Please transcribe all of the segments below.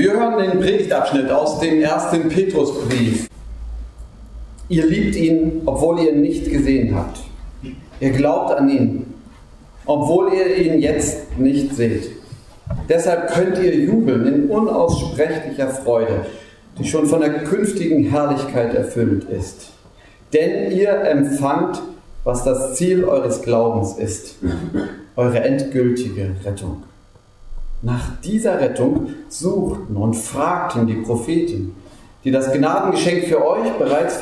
Wir hören den Predigtabschnitt aus dem ersten Petrusbrief. Ihr liebt ihn, obwohl ihr ihn nicht gesehen habt. Ihr glaubt an ihn, obwohl ihr ihn jetzt nicht seht. Deshalb könnt ihr jubeln in unaussprechlicher Freude, die schon von der künftigen Herrlichkeit erfüllt ist. Denn ihr empfangt, was das Ziel eures Glaubens ist, eure endgültige Rettung. Nach dieser Rettung suchten und fragten die Propheten, die das Gnadengeschenk für euch bereits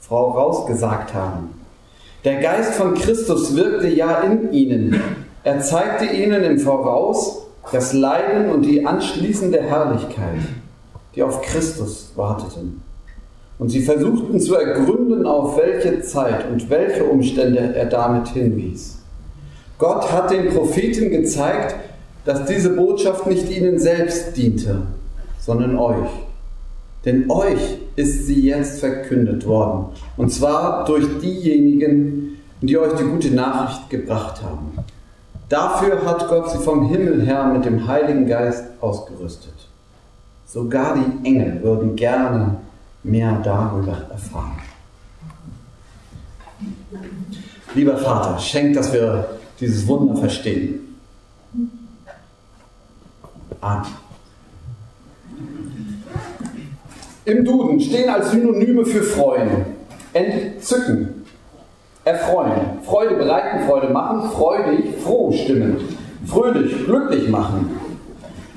vorausgesagt haben. Der Geist von Christus wirkte ja in ihnen. Er zeigte ihnen im Voraus das Leiden und die anschließende Herrlichkeit, die auf Christus warteten. Und sie versuchten zu ergründen, auf welche Zeit und welche Umstände er damit hinwies. Gott hat den Propheten gezeigt, dass diese Botschaft nicht ihnen selbst diente, sondern euch. Denn euch ist sie jetzt verkündet worden. Und zwar durch diejenigen, die euch die gute Nachricht gebracht haben. Dafür hat Gott sie vom Himmel her mit dem Heiligen Geist ausgerüstet. Sogar die Engel würden gerne mehr darüber erfahren. Lieber Vater, schenk, dass wir dieses Wunder verstehen. Amen. Im Duden stehen als Synonyme für freuen, entzücken, erfreuen, Freude bereiten, Freude machen, freudig, froh stimmen, fröhlich, glücklich machen,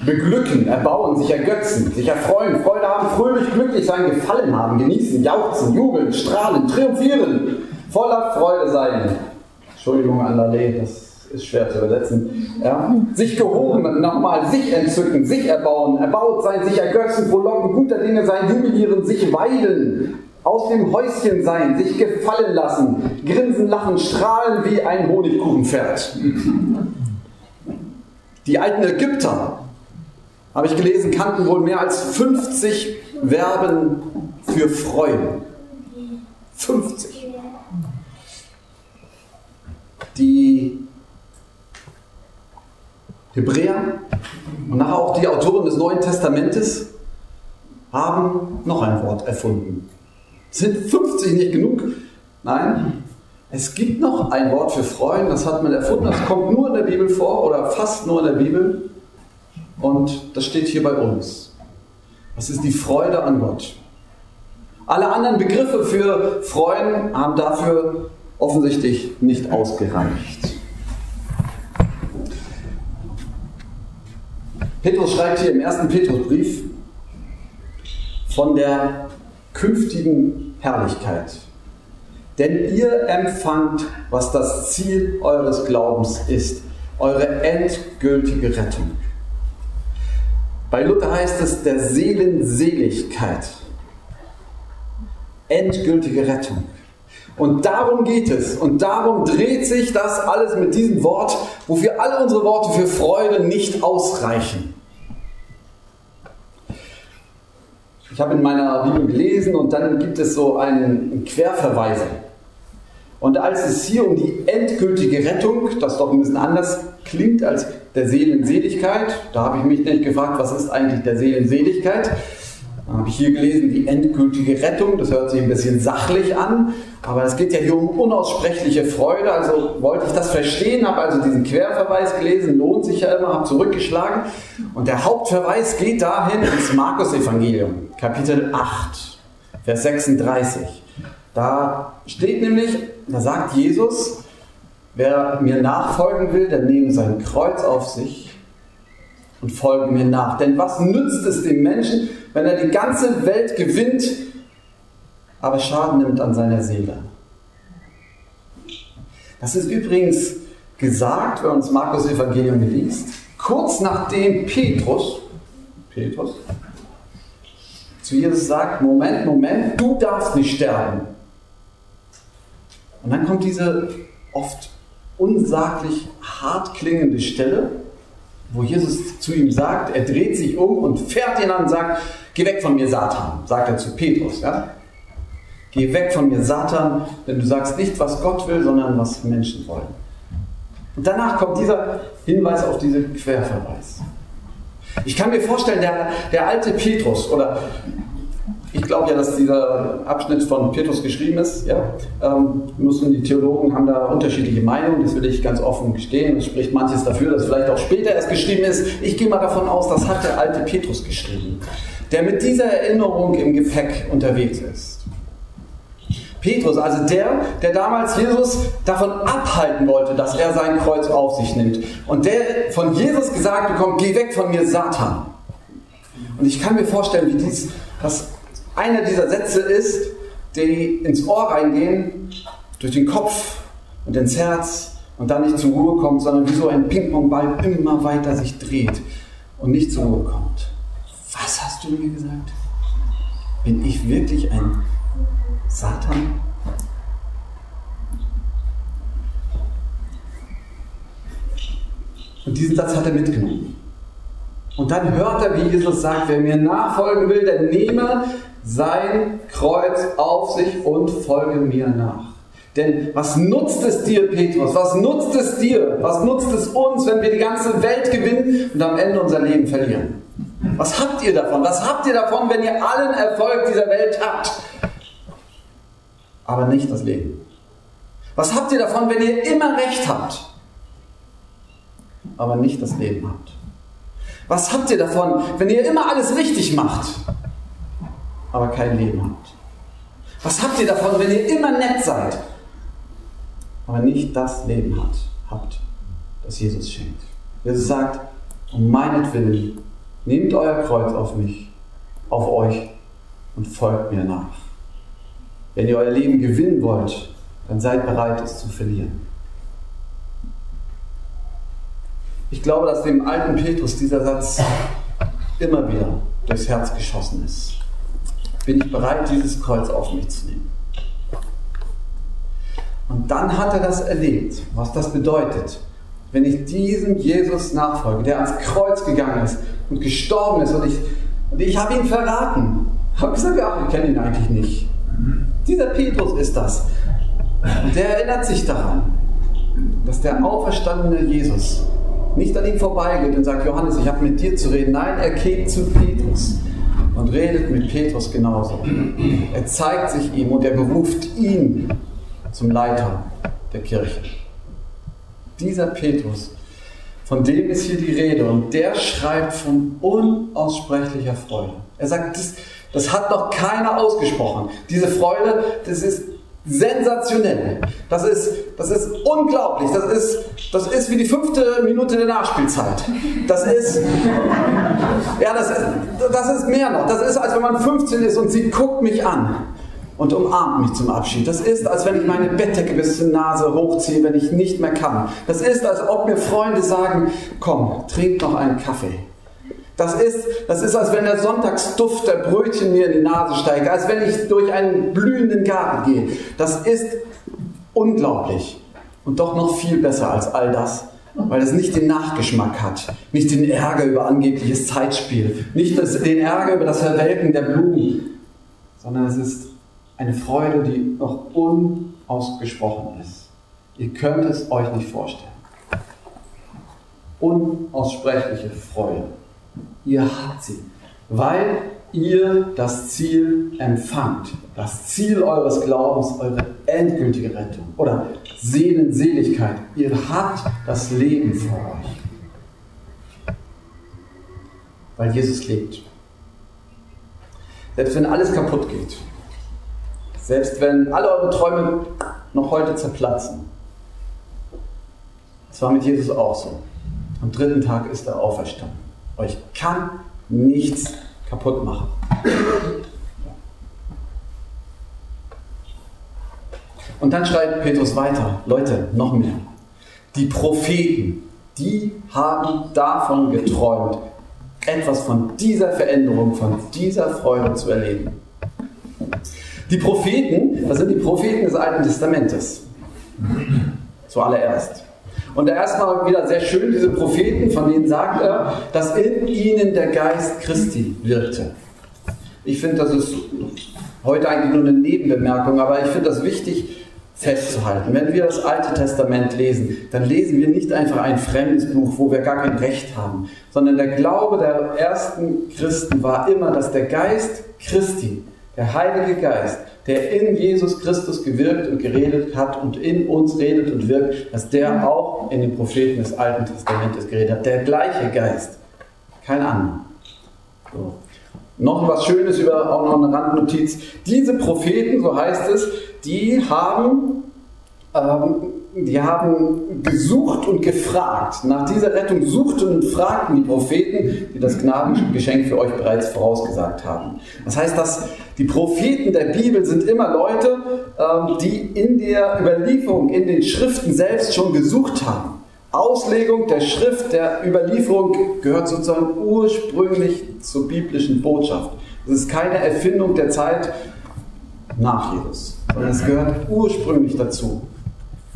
beglücken, erbauen, sich ergötzen, sich erfreuen, Freude haben, fröhlich, glücklich sein, gefallen haben, genießen, jauchzen, jubeln, strahlen, triumphieren, voller Freude sein. Entschuldigung an Lalé, das ist schwer zu übersetzen. Ja? Sich gehoben, nochmal, sich entzücken, sich erbauen, erbaut sein, sich ergötzen, frohlocken, guter Dinge sein, jubilieren, sich weiden, aus dem Häuschen sein, sich gefallen lassen, grinsen, lachen, strahlen wie ein Honigkuchenpferd. Die alten Ägypter, habe ich gelesen, kannten wohl mehr als 50 Verben für freuen. 50. Die Hebräer und nachher auch die Autoren des Neuen Testamentes haben noch ein Wort erfunden. Sind 50 nicht genug? Nein, es gibt noch ein Wort für Freuen, das hat man erfunden, das kommt nur in der Bibel vor oder fast nur in der Bibel und das steht hier bei uns. Das ist die Freude an Gott. Alle anderen Begriffe für Freuen haben dafür offensichtlich nicht ausgereicht. Petrus schreibt hier im ersten Petrusbrief von der künftigen Herrlichkeit. Denn ihr empfangt, was das Ziel eures Glaubens ist, eure endgültige Rettung. Bei Luther heißt es der Seelenseligkeit. Endgültige Rettung. Und darum geht es. Und darum dreht sich das alles mit diesem Wort, wofür alle unsere Worte für Freude nicht ausreichen. Ich habe in meiner Bibel gelesen und dann gibt es so einen Querverweise. Und als es hier um die endgültige Rettung, das doch ein bisschen anders klingt als der Seelenseligkeit, da habe ich mich nicht gefragt, was ist eigentlich der Seelenseligkeit, habe ich hier gelesen, die endgültige Rettung. Das hört sich ein bisschen sachlich an, aber es geht ja hier um unaussprechliche Freude. Also wollte ich das verstehen, habe also diesen Querverweis gelesen, lohnt sich ja immer, habe zurückgeschlagen. Und der Hauptverweis geht dahin ins Markus-Evangelium, Kapitel 8, Vers 36. Da steht nämlich, da sagt Jesus, wer mir nachfolgen will, der nehme sein Kreuz auf sich und folge mir nach. Denn was nützt es dem Menschen, wenn er die ganze Welt gewinnt, aber Schaden nimmt an seiner Seele. Das ist übrigens gesagt, wenn man das Markus Evangelium liest, kurz nachdem Petrus, Petrus zu Jesus sagt, Moment, Moment, du darfst nicht sterben. Und dann kommt diese oft unsaglich hart klingende Stelle, wo Jesus zu ihm sagt, er dreht sich um und fährt ihn an und sagt, geh weg von mir, Satan, sagt er zu Petrus. Ja? Geh weg von mir, Satan, denn du sagst nicht, was Gott will, sondern was Menschen wollen. Und danach kommt dieser Hinweis auf diesen Querverweis. Ich kann mir vorstellen, der, der alte Petrus, oder ich glaube ja, dass dieser Abschnitt von Petrus geschrieben ist. Ja? Ähm, müssen die Theologen haben da unterschiedliche Meinungen, das will ich ganz offen gestehen. Es spricht manches dafür, dass vielleicht auch später erst geschrieben ist. Ich gehe mal davon aus, das hat der alte Petrus geschrieben, der mit dieser Erinnerung im Gepäck unterwegs ist. Petrus, also der, der damals Jesus davon abhalten wollte, dass er sein Kreuz auf sich nimmt. Und der von Jesus gesagt bekommt, geh weg von mir, Satan. Und ich kann mir vorstellen, wie dies, das einer dieser Sätze ist, die ins Ohr reingehen, durch den Kopf und ins Herz und dann nicht zur Ruhe kommt, sondern wie so ein Ping-Pong-Ball immer weiter sich dreht und nicht zur Ruhe kommt. Du mir gesagt? Bin ich wirklich ein Satan? Und diesen Satz hat er mitgenommen. Und dann hört er, wie Jesus sagt, wer mir nachfolgen will, der nehme sein Kreuz auf sich und folge mir nach. Denn was nutzt es dir, Petrus? Was nutzt es dir? Was nutzt es uns, wenn wir die ganze Welt gewinnen und am Ende unser Leben verlieren? Was habt ihr davon? Was habt ihr davon, wenn ihr allen Erfolg dieser Welt habt, aber nicht das Leben? Was habt ihr davon, wenn ihr immer Recht habt, aber nicht das Leben habt? Was habt ihr davon, wenn ihr immer alles richtig macht, aber kein Leben habt? Was habt ihr davon, wenn ihr immer nett seid, aber nicht das Leben habt, das Jesus schenkt? Jesus sagt, um meinetwillen, nehmt euer Kreuz auf mich, auf euch und folgt mir nach. Wenn ihr euer Leben gewinnen wollt, dann seid bereit, es zu verlieren. Ich glaube, dass dem alten Petrus dieser Satz immer wieder durchs Herz geschossen ist bin ich bereit, dieses Kreuz auf mich zu nehmen. Und dann hat er das erlebt, was das bedeutet, wenn ich diesem Jesus nachfolge, der ans Kreuz gegangen ist und gestorben ist und ich, und ich habe ihn verraten. Habe gesagt, ja, ich kenne ihn eigentlich nicht. Dieser Petrus ist das. Und der erinnert sich daran, dass der auferstandene Jesus nicht an ihm vorbeigeht und sagt, Johannes, ich habe mit dir zu reden. Nein, er geht zu Petrus und redet mit Petrus genauso. Er zeigt sich ihm und er beruft ihn zum Leiter der Kirche. Dieser Petrus, von dem ist hier die Rede und der schreibt von unaussprechlicher Freude. Er sagt, das, das hat noch keiner ausgesprochen. Diese Freude, das ist sensationell. Das ist, das ist unglaublich. Das ist, das ist wie die fünfte Minute der Nachspielzeit. Das ist, ja, das ist, das ist mehr noch. Das ist, als wenn man 15 ist und sie guckt mich an und umarmt mich zum Abschied. Das ist, als wenn ich meine Bettdecke bis zur Nase hochziehe, wenn ich nicht mehr kann. Das ist, als ob mir Freunde sagen, komm, trink noch einen Kaffee. Das ist, das ist, als wenn der Sonntagsduft der Brötchen mir in die Nase steigt, als wenn ich durch einen blühenden Garten gehe. Das ist unglaublich und doch noch viel besser als all das, weil es nicht den Nachgeschmack hat, nicht den Ärger über angebliches Zeitspiel, nicht den Ärger über das Verwelken der Blumen, sondern es ist eine Freude, die noch unausgesprochen ist. Ihr könnt es euch nicht vorstellen. Unaussprechliche Freude. Ihr habt sie, weil ihr das Ziel empfangt. Das Ziel eures Glaubens, eure endgültige Rettung oder Seelenseligkeit. Ihr habt das Leben vor euch. Weil Jesus lebt. Selbst wenn alles kaputt geht, selbst wenn alle eure Träume noch heute zerplatzen, das war mit Jesus auch so. Am dritten Tag ist er auferstanden. Euch kann nichts kaputt machen. Und dann schreibt Petrus weiter, Leute, noch mehr. Die Propheten, die haben davon geträumt, etwas von dieser Veränderung, von dieser Freude zu erleben. Die Propheten, das sind die Propheten des Alten Testamentes. Zuallererst. Und erstmal wieder sehr schön, diese Propheten, von denen sagt er, dass in ihnen der Geist Christi wirkte. Ich finde, das ist heute eigentlich nur eine Nebenbemerkung, aber ich finde das wichtig, festzuhalten. Wenn wir das Alte Testament lesen, dann lesen wir nicht einfach ein fremdes Buch, wo wir gar kein Recht haben, sondern der Glaube der ersten Christen war immer, dass der Geist Christi, der Heilige Geist, der in Jesus Christus gewirkt und geredet hat und in uns redet und wirkt, dass der auch in den Propheten des Alten Testamentes geredet hat. Der gleiche Geist, kein anderer. So. Noch was Schönes über auch noch eine Randnotiz. Diese Propheten, so heißt es, die haben, ähm, die haben gesucht und gefragt. Nach dieser Rettung suchten und fragten die Propheten, die das Gnadengeschenk für euch bereits vorausgesagt haben. Das heißt, dass die Propheten der Bibel sind immer Leute, ähm, die in der Überlieferung, in den Schriften selbst schon gesucht haben. Auslegung der Schrift, der Überlieferung gehört sozusagen ursprünglich zur biblischen Botschaft. Es ist keine Erfindung der Zeit nach Jesus, sondern es gehört ursprünglich dazu,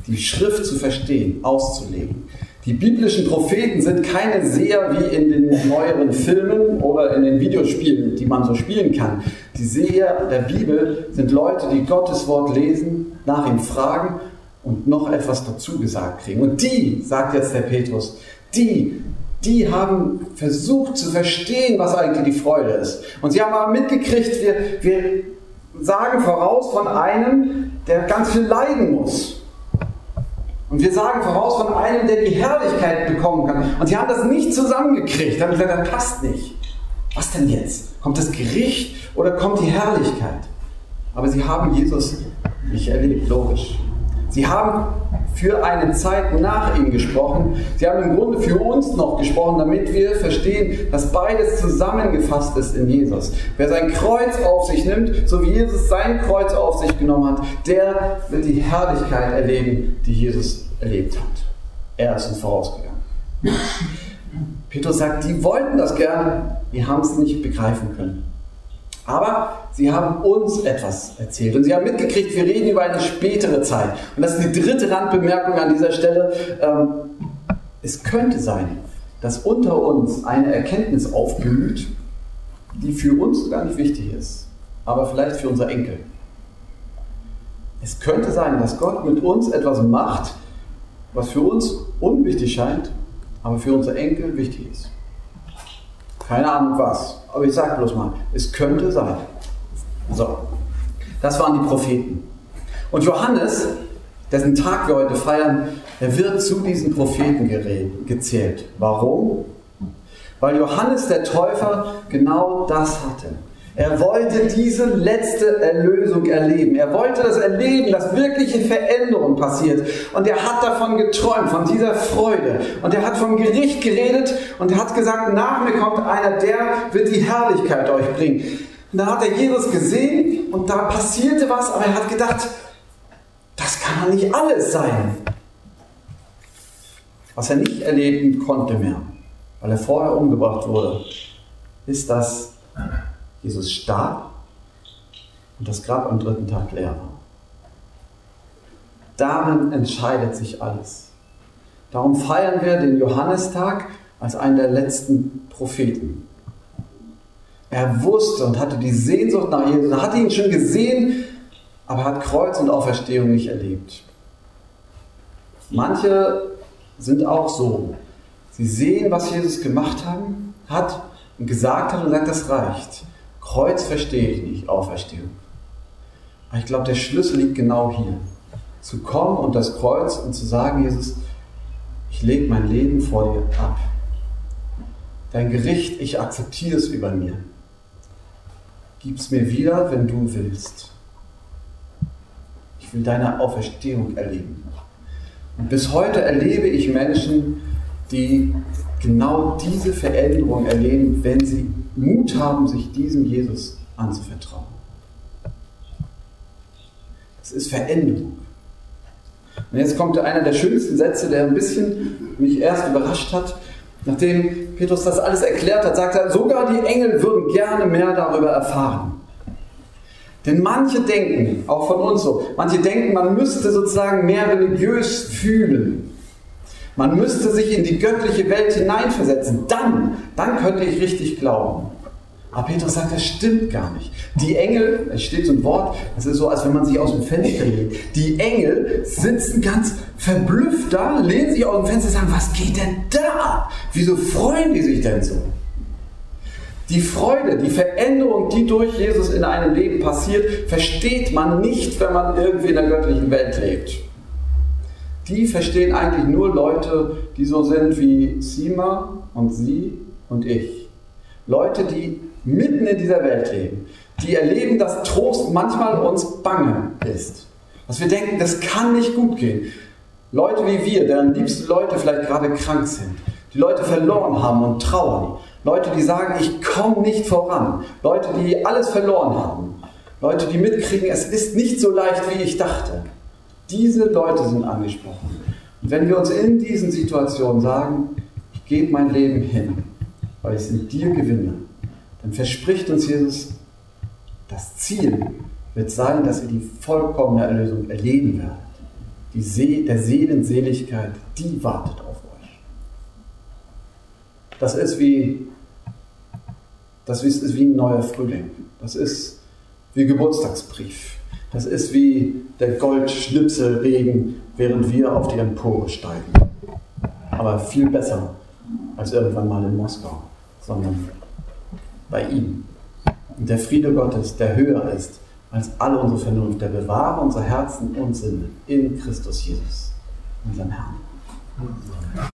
die Schrift zu verstehen, auszulegen. Die biblischen Propheten sind keine Seher wie in den neueren Filmen oder in den Videospielen, die man so spielen kann. Die Seher der Bibel sind Leute, die Gottes Wort lesen, nach ihm fragen und noch etwas dazu gesagt kriegen. Und die, sagt jetzt der Petrus, die, die haben versucht zu verstehen, was eigentlich die Freude ist. Und sie haben aber mitgekriegt, wir, wir sagen voraus von einem, der ganz viel leiden muss. Und wir sagen voraus von einem, der die Herrlichkeit bekommen kann. Und sie haben das nicht zusammengekriegt. Haben gesagt, das passt nicht. Was denn jetzt? Kommt das Gericht oder kommt die Herrlichkeit? Aber sie haben Jesus nicht erlebt, logisch. Sie haben für eine Zeit nach ihm gesprochen. Sie haben im Grunde für uns noch gesprochen, damit wir verstehen, dass beides zusammengefasst ist in Jesus. Wer sein Kreuz auf sich nimmt, so wie Jesus sein Kreuz auf sich genommen hat, der wird die Herrlichkeit erleben, die Jesus erlebt hat. Er ist uns vorausgegangen. Petrus sagt, die wollten das gerne, die haben es nicht begreifen können. Aber sie haben uns etwas erzählt und sie haben mitgekriegt, wir reden über eine spätere Zeit. Und das ist die dritte Randbemerkung an dieser Stelle. Ähm, es könnte sein, dass unter uns eine Erkenntnis aufblüht, die für uns gar nicht wichtig ist, aber vielleicht für unsere Enkel. Es könnte sein, dass Gott mit uns etwas macht, was für uns unwichtig scheint, aber für unsere Enkel wichtig ist. Keine Ahnung was. Aber ich sage bloß mal, es könnte sein. So, das waren die Propheten. Und Johannes, dessen Tag wir heute feiern, er wird zu diesen Propheten gezählt. Warum? Weil Johannes der Täufer genau das hatte. Er wollte diese letzte Erlösung erleben. Er wollte das erleben, dass wirkliche Veränderung passiert. Und er hat davon geträumt, von dieser Freude. Und er hat vom Gericht geredet und hat gesagt, nach mir kommt einer, der wird die Herrlichkeit euch bringen. Und dann hat er Jesus gesehen und da passierte was, aber er hat gedacht, das kann nicht alles sein. Was er nicht erleben konnte mehr, weil er vorher umgebracht wurde, ist, dass Jesus starb und das Grab am dritten Tag leer war. Darin entscheidet sich alles. Darum feiern wir den Johannistag als einen der letzten Propheten. Er wusste und hatte die Sehnsucht nach Jesus, er hatte ihn schon gesehen, aber hat Kreuz und Auferstehung nicht erlebt. Manche sind auch so. Sie sehen, was Jesus gemacht haben, hat und gesagt hat und sagt, das reicht. Kreuz verstehe ich nicht, Auferstehung. Aber ich glaube, der Schlüssel liegt genau hier. Zu kommen und das Kreuz und zu sagen, Jesus, ich lege mein Leben vor dir ab. Dein Gericht, ich akzeptiere es über mir. Gib es mir wieder, wenn du willst. Ich will deine Auferstehung erleben. Und bis heute erlebe ich Menschen, die genau diese Veränderung erleben, wenn sie Mut haben, sich diesem Jesus anzuvertrauen. Es ist Veränderung. Und jetzt kommt einer der schönsten Sätze, der ein bisschen mich erst überrascht hat. Nachdem Petrus das alles erklärt hat, sagt er, sogar die Engel würden gerne mehr darüber erfahren. Denn manche denken, auch von uns so, manche denken, man müsste sozusagen mehr religiös fühlen. Man müsste sich in die göttliche Welt hineinversetzen. Dann, dann könnte ich richtig glauben. Aber Petrus sagt, das stimmt gar nicht. Die Engel, es steht so ein Wort, das ist so, als wenn man sich aus dem Fenster lehnt. Die Engel sitzen ganz verblüfft da, lehnen sich aus dem Fenster und sagen, was geht denn da ab? Wieso freuen die sich denn so? Die Freude, die Veränderung, die durch Jesus in einem Leben passiert, versteht man nicht, wenn man irgendwie in der göttlichen Welt lebt. Die verstehen eigentlich nur Leute, die so sind wie Sima und sie und ich. Leute, die mitten in dieser Welt leben, die erleben, dass Trost manchmal uns bange ist. Dass wir denken, das kann nicht gut gehen. Leute wie wir, deren liebste Leute vielleicht gerade krank sind, die Leute verloren haben und trauern. Leute, die sagen, ich komme nicht voran. Leute, die alles verloren haben. Leute, die mitkriegen, es ist nicht so leicht, wie ich dachte. Diese Leute sind angesprochen. Und wenn wir uns in diesen Situationen sagen, ich gebe mein Leben hin, weil ich es in dir gewinne, dann verspricht uns Jesus, das Ziel wird sein, dass ihr die vollkommene Erlösung erleben werdet. Die See der Seelenseligkeit, die wartet auf euch. Das ist wie, das ist wie ein neuer Frühling. Das ist wie Geburtstagsbrief. Das ist wie der Goldschnipselregen, während wir auf die Empore steigen. Aber viel besser als irgendwann mal in Moskau, sondern bei ihm. Und der Friede Gottes, der höher ist als alle unsere Vernunft, der bewahre unsere Herzen und Sinne in Christus Jesus, unserem Herrn.